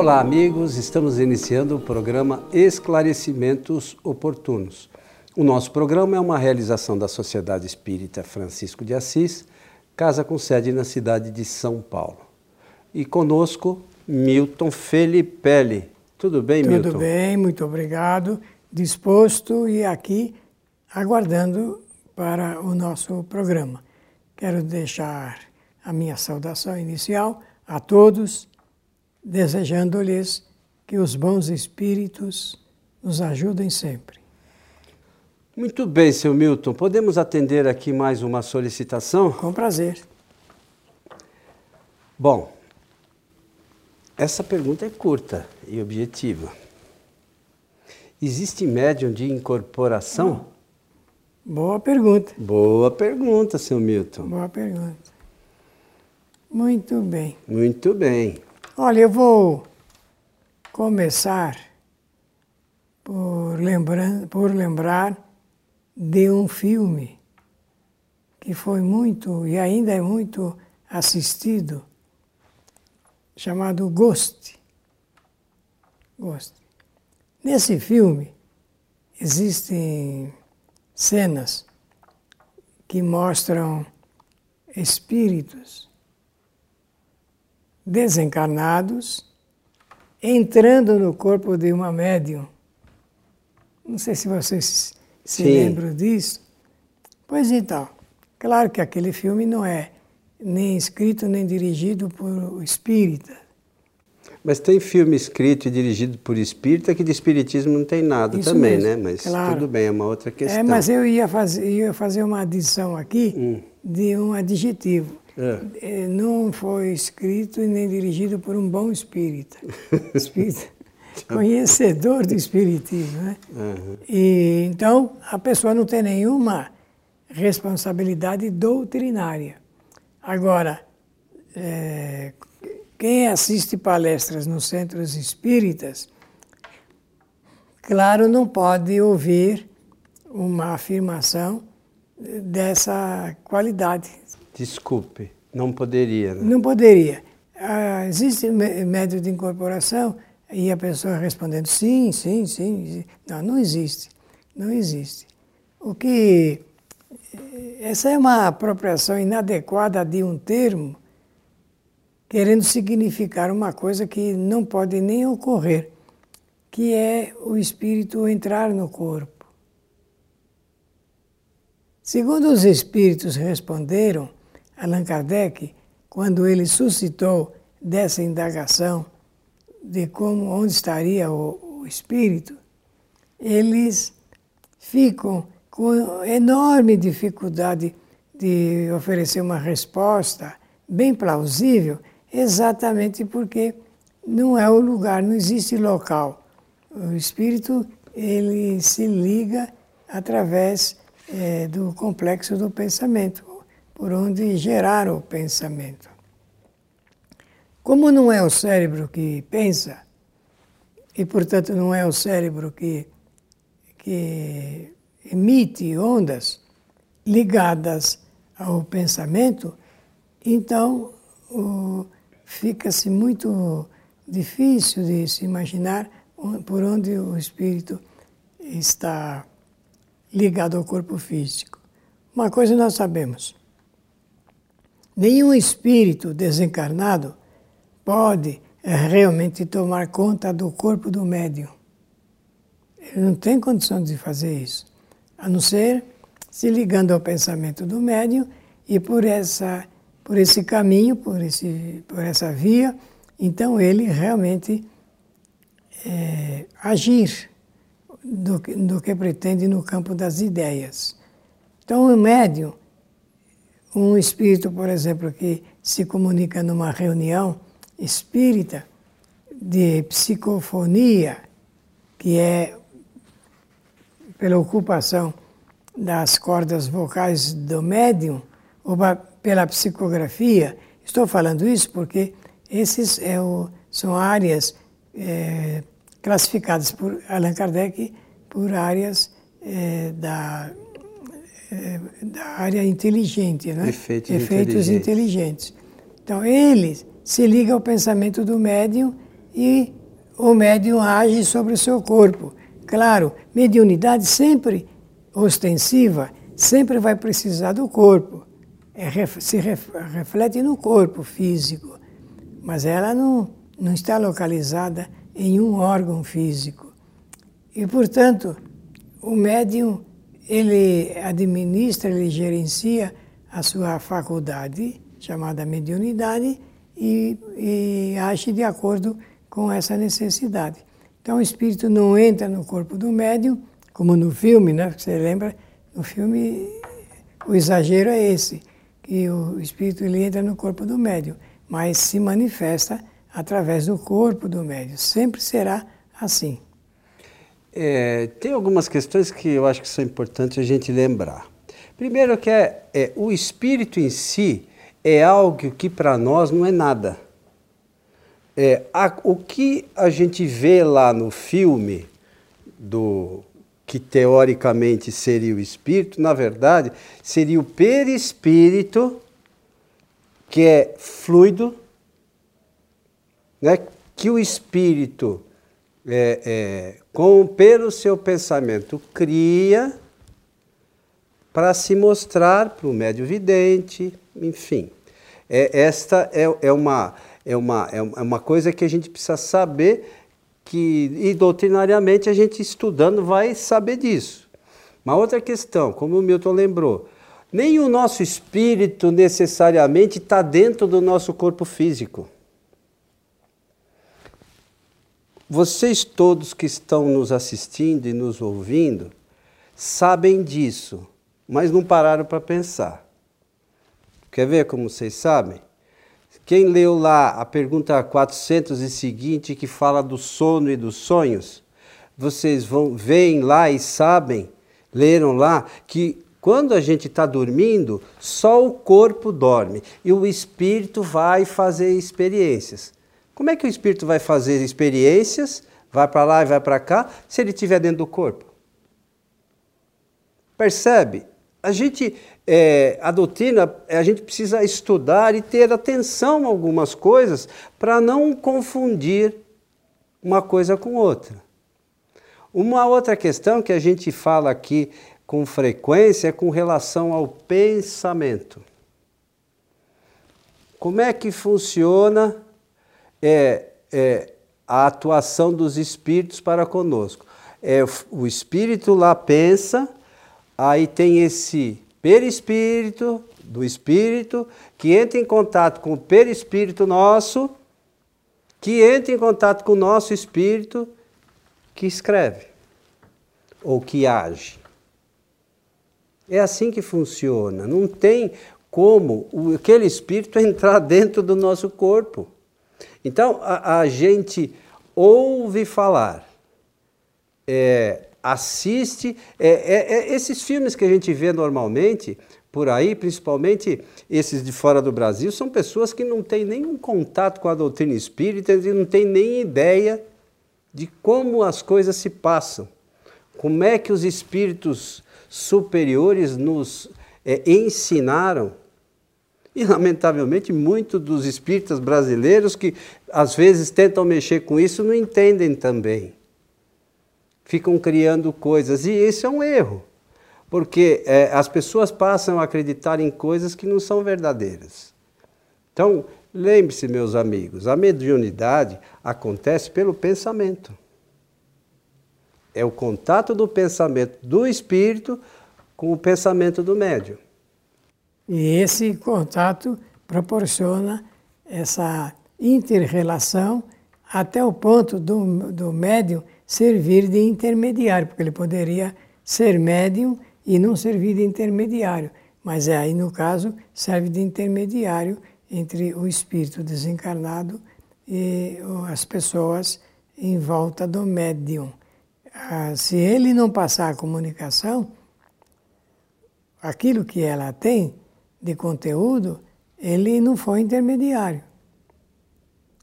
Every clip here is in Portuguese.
Olá, amigos. Estamos iniciando o programa Esclarecimentos Oportunos. O nosso programa é uma realização da Sociedade Espírita Francisco de Assis, casa com sede na cidade de São Paulo. E conosco, Milton Felipelli. Tudo bem, Tudo Milton? Tudo bem, muito obrigado. Disposto e aqui aguardando para o nosso programa. Quero deixar a minha saudação inicial a todos, desejando-lhes que os bons espíritos nos ajudem sempre. Muito bem, seu Milton. Podemos atender aqui mais uma solicitação? Com prazer. Bom, essa pergunta é curta e objetiva. Existe médium de incorporação? Boa pergunta. Boa pergunta, seu Milton. Boa pergunta. Muito bem. Muito bem. Olha, eu vou começar por, lembrar, por lembrar de um filme que foi muito e ainda é muito assistido, chamado Ghost. Ghost. Nesse filme existem cenas que mostram espíritos desencarnados entrando no corpo de uma médium. Não sei se vocês se Sim. lembram disso. Pois então, claro que aquele filme não é nem escrito nem dirigido por espírita. Mas tem filme escrito e dirigido por espírita que de espiritismo não tem nada Isso também, mesmo, né? Mas claro. tudo bem, é uma outra questão. É, mas eu ia fazer, ia fazer uma adição aqui Hum. de um adjetivo. É. Eh, Não foi escrito e nem dirigido por um bom espírita. Espírita conhecedor do espiritismo, né? Aham. E, então, a pessoa não tem nenhuma responsabilidade doutrinária. Agora, eh, quem assiste palestras nos centros espíritas, claro, não pode ouvir uma afirmação dessa qualidade. Desculpe, não poderia, né? Não poderia. Ah, existe mé- médio de incorporação e a pessoa respondendo sim, sim, sim. sim. Não, não existe. Não existe. O que. eh, Essa é uma apropriação inadequada de um termo, querendo significar uma coisa que não pode nem ocorrer, que é o espírito entrar no corpo. Segundo os espíritos responderam, Allan Kardec, quando ele suscitou dessa indagação de como onde estaria o, o espírito, eles ficam com enorme dificuldade de oferecer uma resposta bem plausível, exatamente porque não é o lugar, não existe local. O espírito ele se liga através eh, do complexo do pensamento, por onde gerar o pensamento. Como não é o cérebro que pensa, e portanto não é o cérebro que, que emite ondas ligadas ao pensamento, então fica-se muito difícil de se imaginar por onde o espírito está ligado ao corpo físico. Uma coisa nós sabemos: nenhum espírito desencarnado pode eh, realmente tomar conta do corpo do médium. Ele não tem condição de fazer isso, a não ser se ligando ao pensamento do médium e por essa por esse caminho, por esse por essa via, então ele realmente eh, agir do, do que pretende no campo das ideias. Então o médium, um espírito, por exemplo, que se comunica numa reunião espírita de psicofonia, que é pela ocupação das cordas vocais do médium, ou pela psicografia. Estou falando isso porque esses é o- são áreas eh, classificadas por Allan Kardec por áreas eh, da, da área inteligente, né? Efeitos efeitos inteligentes. inteligentes. Então, ele se liga ao pensamento do médium e o médium age sobre o seu corpo. Claro, mediunidade sempre ostensiva, sempre vai precisar do corpo. É, se reflete no corpo físico, mas ela não, não está localizada em um órgão físico. E, portanto, o médium, ele administra, ele gerencia a sua faculdade, chamada mediunidade, e, e age de acordo com essa necessidade. Então o espírito não entra no corpo do médium, como no filme, né? Você lembra? No filme o exagero é esse, que o espírito ele entra no corpo do médium, mas se manifesta através do corpo do médium. Sempre será assim. É, tem algumas questões que eu acho que são importantes a gente lembrar. Primeiro que é, é o espírito em si é algo que para nós não é nada. É, a, o que a gente vê lá no filme do que teoricamente seria o espírito, na verdade, seria o perispírito, que é fluido, né? que o espírito, é, é, com, pelo seu pensamento, cria para se mostrar para o médio vidente, enfim. É, esta é, é, uma, é, uma, é uma coisa que a gente precisa saber que, e doutrinariamente a gente estudando vai saber disso. Uma outra questão, como o Milton lembrou, nem o nosso espírito necessariamente está dentro do nosso corpo físico. Vocês todos que estão nos assistindo e nos ouvindo sabem disso, mas não pararam para pensar. Quer ver como vocês sabem? Quem leu lá a pergunta 400 e seguinte, que fala do sono e dos sonhos, vocês vão veem lá e sabem, leram lá, que quando a gente está dormindo, só o corpo dorme e o espírito vai fazer experiências. Como é que o espírito vai fazer experiências, vai para lá e vai para cá, se ele estiver dentro do corpo? Percebe? A gente é, a doutrina, a gente precisa estudar e ter atenção a algumas coisas para não confundir uma coisa com outra. Uma outra questão que a gente fala aqui com frequência é com relação ao pensamento. Como é que funciona é, é, a atuação dos espíritos para conosco? É, o espírito lá pensa, aí tem esse perispírito do espírito, que entra em contato com o perispírito nosso, que entra em contato com o nosso espírito, que escreve ou que age. É assim que funciona. Não tem como aquele espírito entrar dentro do nosso corpo. Então a, a gente ouve falar, é, assiste. É, é, é, esses filmes que a gente vê normalmente por aí, principalmente esses de fora do Brasil, são pessoas que não têm nenhum contato com a doutrina espírita e não têm nem ideia de como as coisas se passam. Como é que os espíritos superiores nos é, ensinaram e, lamentavelmente, muitos dos espíritas brasileiros que às vezes tentam mexer com isso não entendem também ficam criando coisas. E isso é um erro, porque é, as pessoas passam a acreditar em coisas que não são verdadeiras. Então, lembre-se, meus amigos, a mediunidade acontece pelo pensamento. É o contato do pensamento do espírito com o pensamento do médium. E esse contato proporciona essa interrelação até o ponto do, do médium servir de intermediário, porque ele poderia ser médium e não servir de intermediário. Mas é aí, no caso, serve de intermediário entre o espírito desencarnado e as pessoas em volta do médium. Ah, se ele não passar a comunicação, aquilo que ela tem de conteúdo, ele não foi intermediário.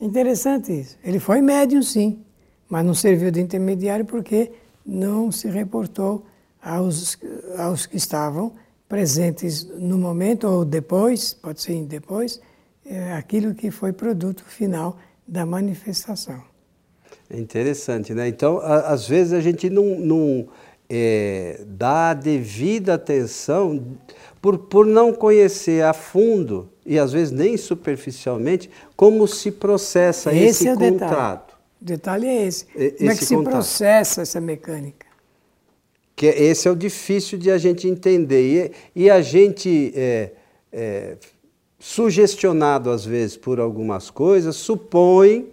Interessante isso. Ele foi médium, sim, mas não serviu de intermediário porque não se reportou aos, aos que estavam presentes no momento ou depois, pode ser depois, é, aquilo que foi produto final da manifestação. É interessante, né? Então, a, às vezes a gente não, não é, dá a devida atenção por, por não conhecer a fundo e às vezes nem superficialmente como se processa esse, esse é o contrato. Detalhe. O detalhe é esse. E, como é que se processa essa mecânica? Que é, esse é o difícil de a gente entender. E, e a gente, é, é, sugestionado às vezes por algumas coisas, supõe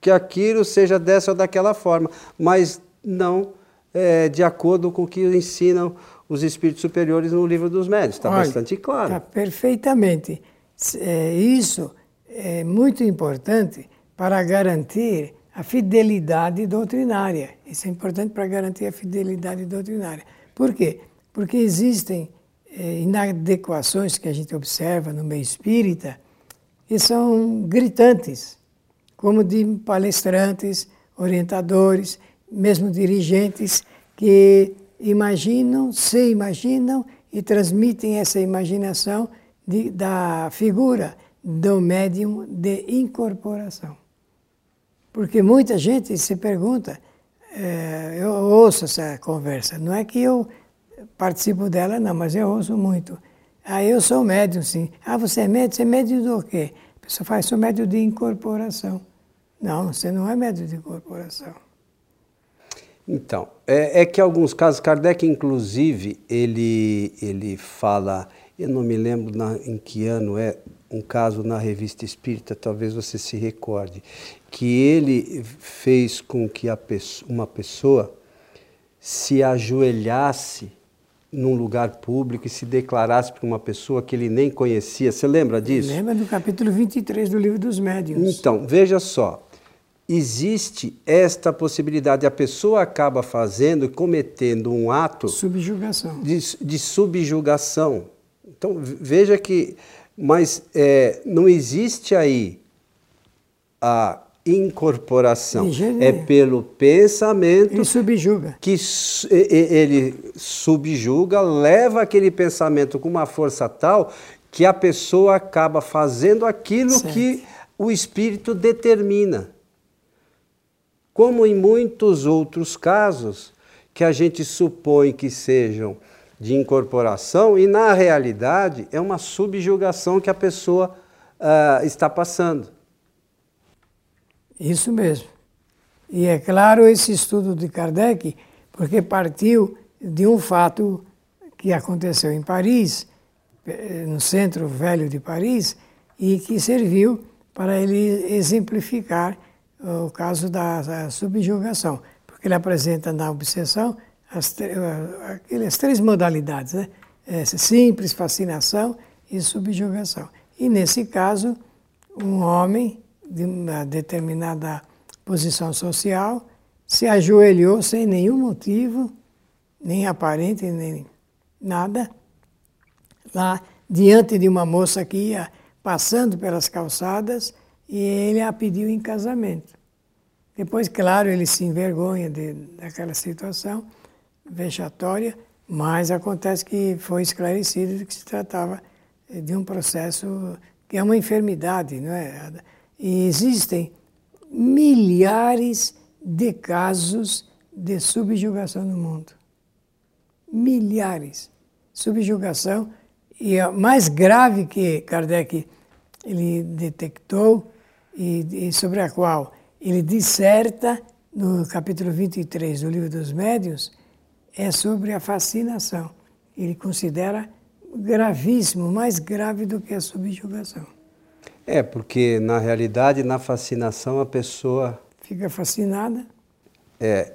que aquilo seja dessa ou daquela forma, mas não é, de acordo com o que ensinam os espíritos superiores no livro dos médios. Está bastante claro. Está perfeitamente. É, isso é muito importante para garantir a fidelidade doutrinária. Isso é importante para garantir a fidelidade doutrinária. Por quê? Porque existem é, inadequações que a gente observa no meio espírita que são gritantes, como de palestrantes, orientadores, mesmo dirigentes que imaginam, se imaginam e transmitem essa imaginação de, da figura do médium de incorporação. Porque muita gente se pergunta, é, eu ouço essa conversa, não é que eu participo dela, não, mas eu ouço muito. Ah, eu sou médium, sim. Ah, você é médium? Você é médium do quê? A pessoa fala, sou médium de incorporação. Não, você não é médium de incorporação. Então, é, é, que alguns casos, Kardec, inclusive, ele, ele fala, eu não me lembro na, em que ano é, um caso na revista Espírita, talvez você se recorde, que ele fez com que pessoa, uma pessoa se ajoelhasse num lugar público e se declarasse para uma pessoa que ele nem conhecia. Você lembra disso? Lembra do capítulo 23 do Livro dos Médiuns. Então, veja só existe esta possibilidade. A pessoa acaba fazendo, cometendo um ato subjugação. De, de subjugação. Então veja que, mas é, não existe aí a incorporação. É pelo pensamento. Ele subjuga. Que ele subjuga, leva aquele pensamento com uma força tal que a pessoa acaba fazendo aquilo certo. que o espírito determina como em muitos outros casos que a gente supõe que sejam de incorporação e, na realidade, é uma subjugação que a pessoa uh, está passando. Isso mesmo. E é claro esse estudo de Kardec, porque partiu de um fato que aconteceu em Paris, eh, no centro velho de Paris, e que serviu para ele exemplificar o caso da, subjugação, porque ele apresenta na obsessão as, aquelas três modalidades, né? Simples, fascinação e subjugação. E nesse caso, um homem de uma determinada posição social se ajoelhou sem nenhum motivo, nem aparente, nem nada, lá diante de uma moça que ia passando pelas calçadas e ele a pediu em casamento. Depois, claro, ele se envergonha de, daquela situação vexatória, mas acontece que foi esclarecido que se tratava de um processo que é uma enfermidade, não é? E existem milhares de casos de subjugação no mundo. Milhares. Subjugação, e a mais grave que Kardec ele detectou e, e sobre a qual ele disserta no capítulo 23 do Livro dos Médiuns, é sobre a fascinação. Ele considera gravíssimo, mais grave do que a subjugação. É, porque na realidade, na fascinação, a pessoa. Fica fascinada. É.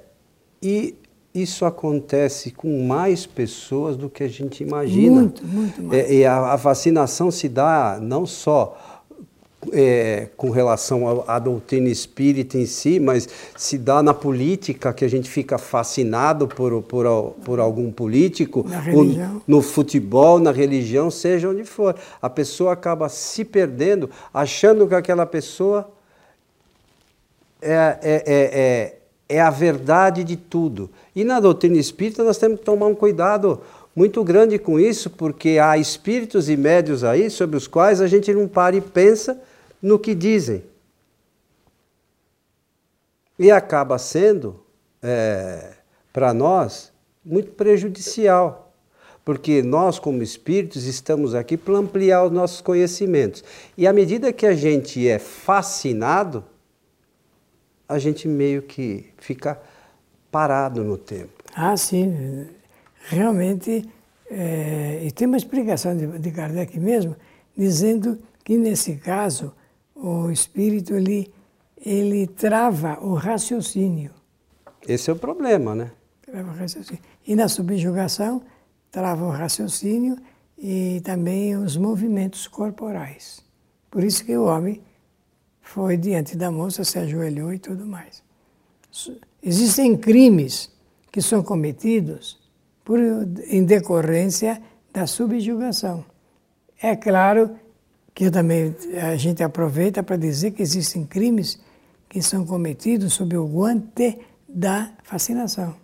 E isso acontece com mais pessoas do que a gente imagina. Muito, muito mais. É, e a, a fascinação se dá não só é, com relação à, doutrina espírita em si, mas se dá na política que a gente fica fascinado por, por, por algum político, no futebol, na religião, seja onde for. A pessoa acaba se perdendo, achando que aquela pessoa é, é, é, é, é a verdade de tudo. E na doutrina espírita nós temos que tomar um cuidado muito grande com isso, porque há espíritos e médios aí sobre os quais a gente não para e pensa no que dizem. E acaba sendo, é, para nós, muito prejudicial. Porque nós, como espíritos, estamos aqui para ampliar os nossos conhecimentos. E à medida que a gente é fascinado, a gente meio que fica parado no tempo. Ah, sim. Realmente, é, e tem uma explicação de, de Kardec mesmo, dizendo que nesse caso o espírito ele, ele trava o raciocínio. Esse é o problema, né? Trava o raciocínio. E na subjugação, trava o raciocínio e também os movimentos corporais. Por isso que o homem foi diante da moça, se ajoelhou e tudo mais. Existem crimes que são cometidos por, em decorrência da subjugação. É claro que também a gente aproveita para dizer que existem crimes que são cometidos sob o guante da fascinação.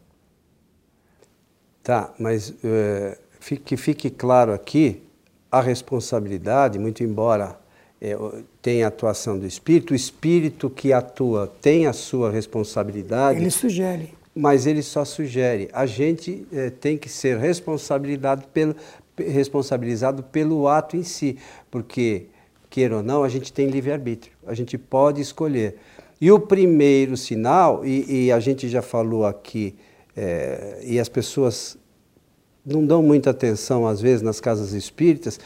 Tá, mas é, que fique claro aqui a responsabilidade, muito embora é, tenha atuação do espírito, o espírito que atua tem a sua responsabilidade. Ele sugere. Mas ele só sugere. A gente é, tem que ser responsabilizado pelo, responsabilizado pelo ato em si, porque, queira ou não, a gente tem livre-arbítrio, a gente pode escolher. E o primeiro sinal, e, e a gente já falou aqui, é, e as pessoas não dão muita atenção, às vezes, nas casas espíritas,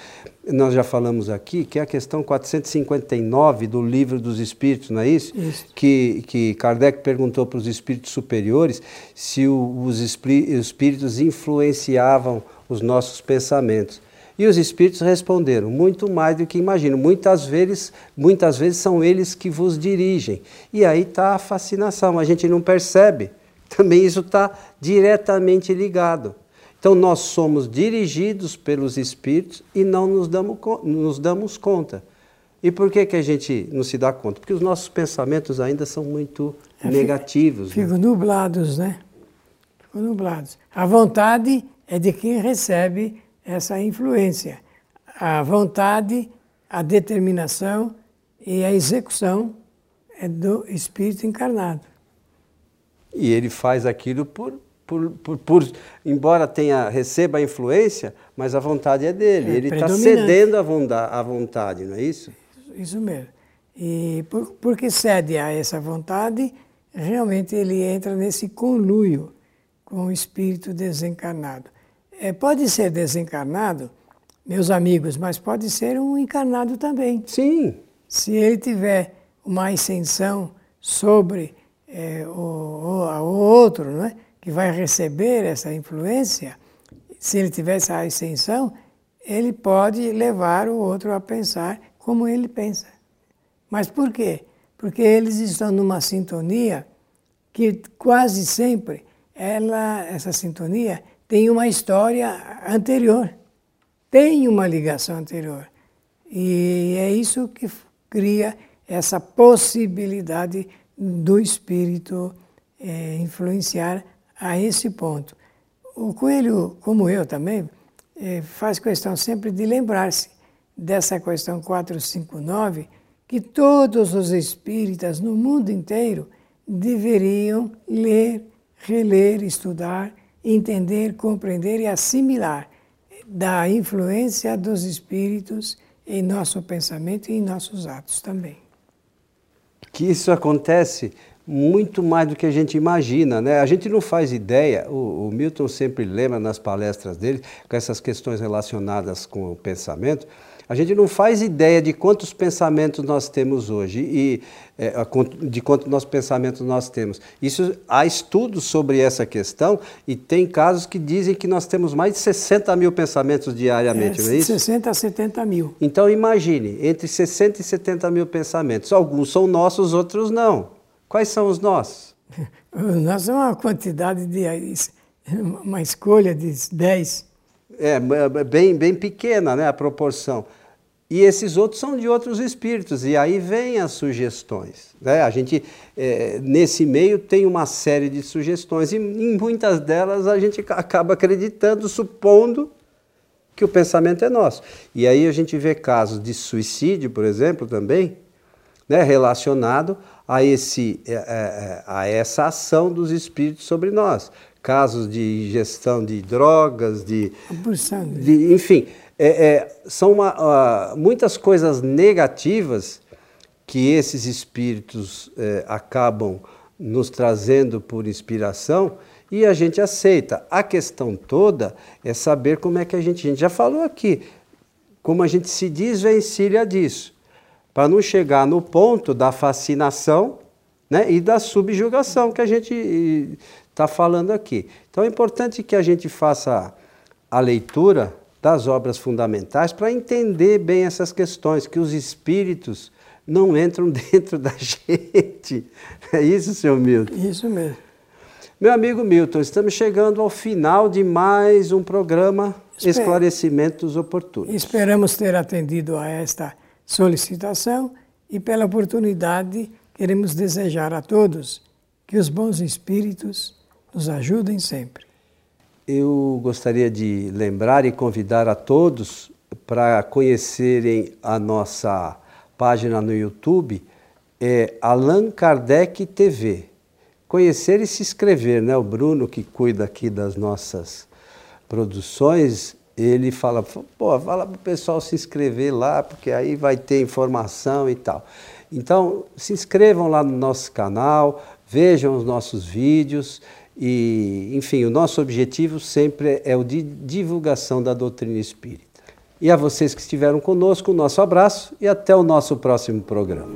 nós já falamos aqui, que é a questão 459 do Livro dos Espíritos, não é isso? isso. Que, que Kardec perguntou para os espíritos superiores se o, os espíritos influenciavam os nossos pensamentos. E os espíritos responderam, muito mais do que imagino. Muitas vezes, muitas vezes são eles que vos dirigem. E aí está a fascinação, a gente não percebe. Também isso está diretamente ligado. Então nós somos dirigidos pelos espíritos e não nos damos, nos damos conta. E por que, que a gente não se dá conta? Porque os nossos pensamentos ainda são muito é, negativos. Ficam né? nublados, né? Ficam nublados. A vontade é de quem recebe essa influência. A vontade, a determinação e a execução é do espírito encarnado. E ele faz aquilo por, por, por, por embora tenha receba a influência, mas a vontade é dele. É ele está cedendo a vontade, vontade, não é isso? Isso mesmo. E por, porque cede a essa vontade, realmente ele entra nesse conluio com o espírito desencarnado. É, pode ser desencarnado, meus amigos, mas pode ser um encarnado também. Sim. Se ele tiver uma ascensão sobre é, o, o, o, outro, não é? Que vai receber essa influência, se ele tiver essa ascensão, ele pode levar o outro a pensar como ele pensa. Mas por quê? Porque eles estão numa sintonia que quase sempre ela, essa sintonia tem uma história anterior, tem uma ligação anterior. E é isso que cria essa possibilidade do espírito é, influenciar a esse ponto. O coelho, como eu também, é, faz questão sempre de lembrar-se dessa questão 459, que todos os espíritas no mundo inteiro deveriam ler, reler, estudar entender, compreender e assimilar da influência dos espíritos em nosso pensamento e em nossos atos também. Que isso acontece muito mais do que a gente imagina, né? A gente não faz ideia, o, o Milton sempre lembra nas palestras dele, com essas questões relacionadas com o pensamento, a gente não faz ideia de quantos pensamentos nós temos hoje e é, de quantos nossos pensamentos nós temos. Isso há estudos sobre essa questão e tem casos que dizem que nós temos mais de 60 mil pensamentos diariamente, é, não é isso? 60 a 70 mil. Então imagine, entre 60 e 70 mil pensamentos. Alguns são nossos, outros não. Quais são os nossos? Nós somos uma quantidade de. uma escolha de 10. É, bem, bem pequena né, a proporção. E esses outros são de outros espíritos, e aí vem as sugestões. Né? A gente, é, nesse meio, tem uma série de sugestões, e em muitas delas a gente acaba acreditando, supondo que o pensamento é nosso. E aí a gente vê casos de suicídio, por exemplo, também, né, relacionado a, esse, é, é, é, a essa ação dos espíritos sobre nós. Casos de ingestão de drogas, de. de enfim, é, é, são uma, uh, muitas coisas negativas que esses espíritos acabam nos trazendo por inspiração e a gente aceita. A questão toda é saber como é que a gente. A gente já falou aqui, como a gente se desvencilha disso, para não chegar no ponto da fascinação né, e da subjugação que a gente está falando aqui. Então é importante que a gente faça a leitura das obras fundamentais para entender bem essas questões, que os espíritos não entram dentro da gente. É isso, senhor Milton? Isso mesmo. Meu amigo Milton, estamos chegando ao final de mais um programa Esper... Esclarecimentos Oportunos. Esperamos ter atendido a esta solicitação e, pela oportunidade, queremos desejar a todos que os bons espíritos nos ajudem sempre eu gostaria de lembrar e convidar a todos para conhecerem a nossa página no YouTube, é Allan Kardec TV. Conhecer e se inscrever, né? O Bruno, que cuida aqui das nossas produções, ele fala, pô, fala para o pessoal se inscrever lá, porque aí vai ter informação e tal. Então, se inscrevam lá no nosso canal, vejam os nossos vídeos e, enfim, o nosso objetivo sempre é o de divulgação da doutrina espírita. E a vocês que estiveram conosco, o nosso abraço e até o nosso próximo programa.